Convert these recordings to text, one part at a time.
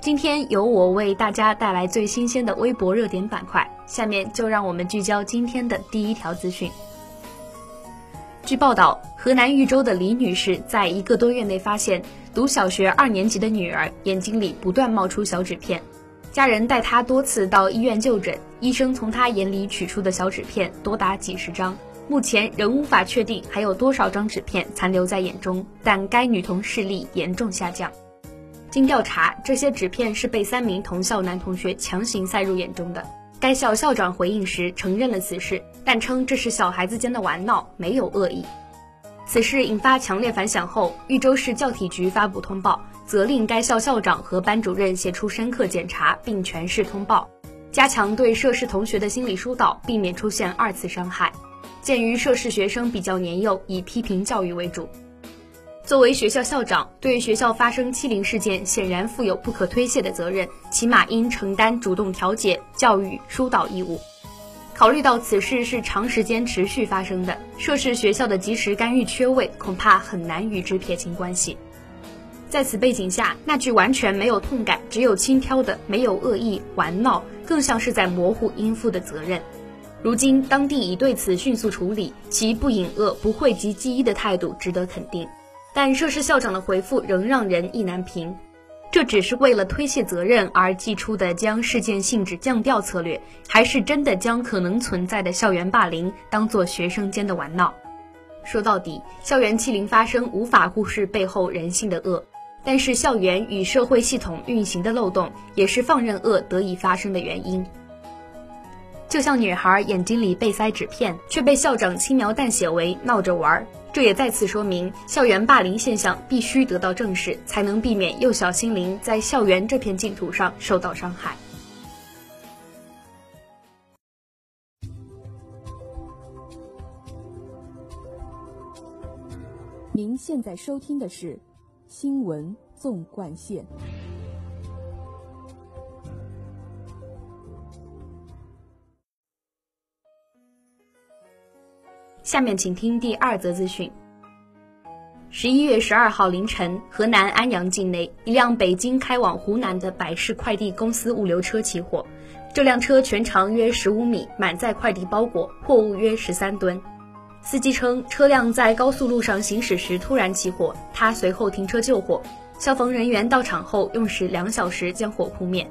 今天由我为大家带来最新鲜的微博热点板块。下面就让我们聚焦今天的第一条资讯。据报道，河南豫州的李女士在一个多月内发现，读小学二年级的女儿眼睛里不断冒出小纸片。家人带她多次到医院就诊，医生从她眼里取出的小纸片多达几十张，目前仍无法确定还有多少张纸片残留在眼中，但该女童视力严重下降。经调查，这些纸片是被三名同校男同学强行塞入眼中的。该校校长回应时承认了此事，但称这是小孩子间的玩闹，没有恶意。此事引发强烈反响后，豫州市教体局发布通报。责令该校校长和班主任写出深刻检查，并全市通报，加强对涉事同学的心理疏导，避免出现二次伤害。鉴于涉事学生比较年幼，以批评教育为主。作为学校校长，对学校发生欺凌事件显然负有不可推卸的责任，起码应承担主动调解、教育、疏导义务。考虑到此事是长时间持续发生的，涉事学校的及时干预缺位，恐怕很难与之撇清关系。在此背景下，那句完全没有痛感、只有轻佻的“没有恶意玩闹”，更像是在模糊应负的责任。如今当地已对此迅速处理，其不隐恶、不讳疾忌医的态度值得肯定。但涉事校长的回复仍让人意难平。这只是为了推卸责任而祭出的将事件性质降调策略，还是真的将可能存在的校园霸凌当作学生间的玩闹？说到底，校园欺凌发生无法忽视背后人性的恶。但是，校园与社会系统运行的漏洞，也是放任恶得以发生的原因。就像女孩眼睛里被塞纸片，却被校长轻描淡写为闹着玩儿，这也再次说明，校园霸凌现象必须得到正视，才能避免幼小心灵在校园这片净土上受到伤害。您现在收听的是。新闻纵贯线。下面请听第二则资讯。十一月十二号凌晨，河南安阳境内，一辆北京开往湖南的百世快递公司物流车起火。这辆车全长约十五米，满载快递包裹，货物约十三吨。司机称，车辆在高速路上行驶时突然起火，他随后停车救火。消防人员到场后，用时两小时将火扑灭。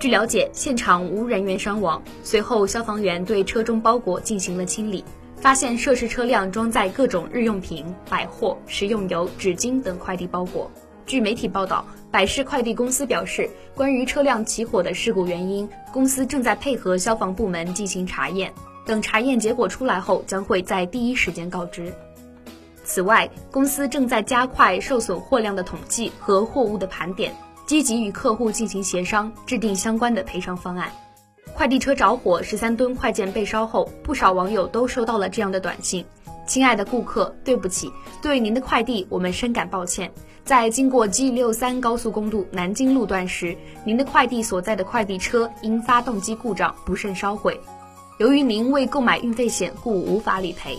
据了解，现场无人员伤亡。随后，消防员对车中包裹进行了清理，发现涉事车辆装载各种日用品、百货、食用油、纸巾等快递包裹。据媒体报道，百世快递公司表示，关于车辆起火的事故原因，公司正在配合消防部门进行查验。等查验结果出来后，将会在第一时间告知。此外，公司正在加快受损货量的统计和货物的盘点，积极与客户进行协商，制定相关的赔偿方案。快递车着火，十三吨快件被烧后，不少网友都收到了这样的短信：“亲爱的顾客，对不起，对您的快递我们深感抱歉。在经过 G 六三高速公路南京路段时，您的快递所在的快递车因发动机故障不慎烧毁。”由于您未购买运费险，故无法理赔。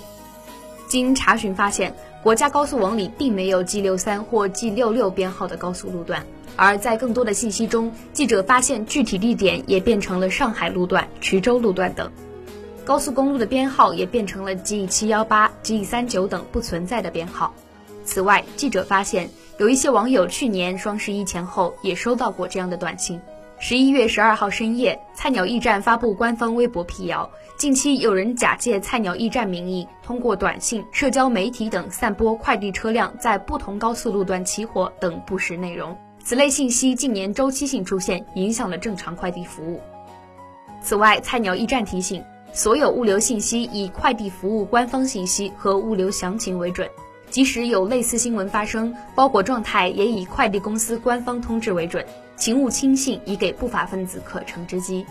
经查询发现，国家高速网里并没有 G 六三或 G 六六编号的高速路段，而在更多的信息中，记者发现具体地点也变成了上海路段、衢州路段等，高速公路的编号也变成了 G 七幺八、G 三九等不存在的编号。此外，记者发现有一些网友去年双十一前后也收到过这样的短信。十一月十二号深夜，菜鸟驿站发布官方微博辟谣，近期有人假借菜鸟驿站名义，通过短信、社交媒体等散播快递车辆在不同高速路段起火等不实内容。此类信息近年周期性出现，影响了正常快递服务。此外，菜鸟驿站提醒，所有物流信息以快递服务官方信息和物流详情为准，即使有类似新闻发生，包裹状态也以快递公司官方通知为准。请勿轻信，以给不法分子可乘之机。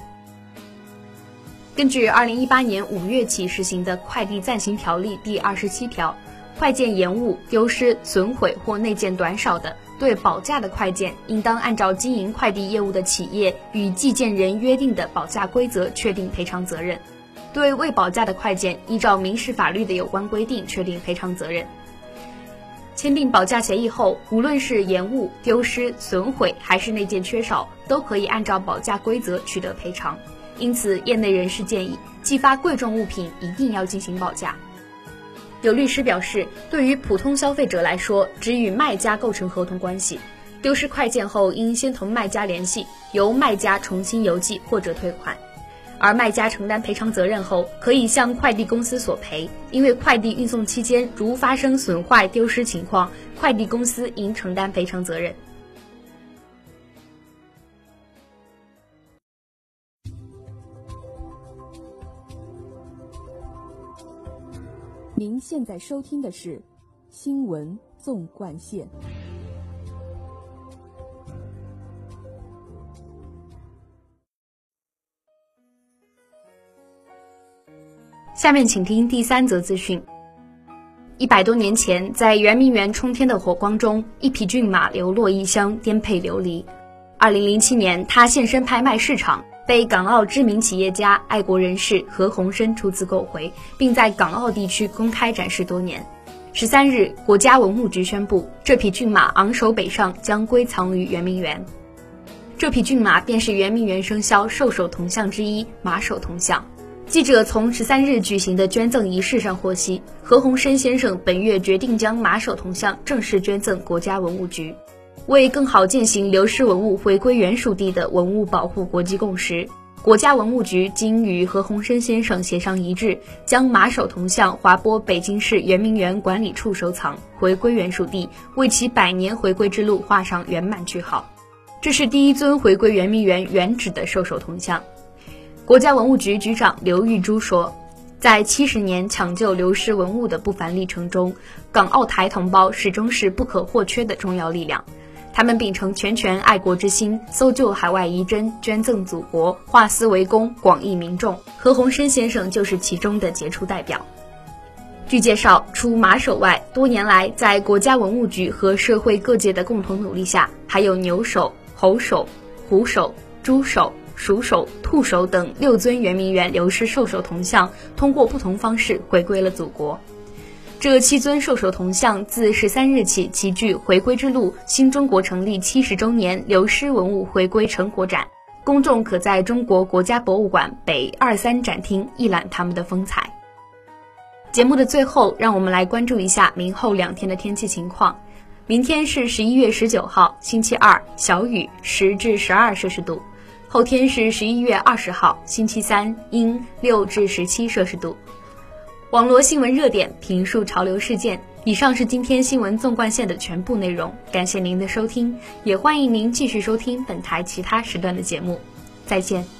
根据二零一八年五月起实行的《快递暂行条例》第二十七条，快件延误、丢失、损毁或内件短少的，对保价的快件，应当按照经营快递业务的企业与寄件人约定的保价规则确定赔偿责任；对未保价的快件，依照民事法律的有关规定确定赔偿责任。签订保价协议后，无论是延误、丢失、损毁，还是内件缺少，都可以按照保价规则取得赔偿。因此，业内人士建议，寄发贵重物品一定要进行保价。有律师表示，对于普通消费者来说，只与卖家构成合同关系，丢失快件后应先同卖家联系，由卖家重新邮寄或者退款。而卖家承担赔偿责任后，可以向快递公司索赔，因为快递运送期间如发生损坏、丢失情况，快递公司应承担赔偿责任。您现在收听的是《新闻纵贯线》。下面请听第三则资讯。一百多年前，在圆明园冲天的火光中，一匹骏马流落异乡，颠沛流离。二零零七年，它现身拍卖市场。被港澳知名企业家、爱国人士何鸿燊出资购回，并在港澳地区公开展示多年。十三日，国家文物局宣布，这匹骏马昂首北上，将归藏于圆明园。这匹骏马便是圆明园生肖兽首铜像之一——马首铜像。记者从十三日举行的捐赠仪式上获悉，何鸿燊先生本月决定将马首铜像正式捐赠国家文物局。为更好践行流失文物回归原属地的文物保护国际共识，国家文物局经与何鸿燊先生协商一致，将马首铜像划拨北京市圆明园管理处收藏，回归原属地，为其百年回归之路画上圆满句号。这是第一尊回归圆明园原址的兽首铜像。国家文物局局长刘玉珠说，在七十年抢救流失文物的不凡历程中，港澳台同胞始终是不可或缺的重要力量。他们秉承拳拳爱国之心，搜救海外遗珍，捐赠祖国，化私为公，广益民众。何鸿燊先生就是其中的杰出代表。据介绍，除马首外，多年来在国家文物局和社会各界的共同努力下，还有牛首、猴首、虎首、猪首、鼠首、兔首等六尊圆明园流失兽首铜像，通过不同方式回归了祖国。这七尊兽首铜像自十三日起齐聚“回归之路”新中国成立七十周年流失文物回归成果展，公众可在中国国家博物馆北二三展厅一览他们的风采。节目的最后，让我们来关注一下明后两天的天气情况。明天是十一月十九号，星期二，小雨，十至十二摄氏度；后天是十一月二十号，星期三，阴，六至十七摄氏度。网络新闻热点，评述潮流事件。以上是今天新闻纵贯线的全部内容，感谢您的收听，也欢迎您继续收听本台其他时段的节目。再见。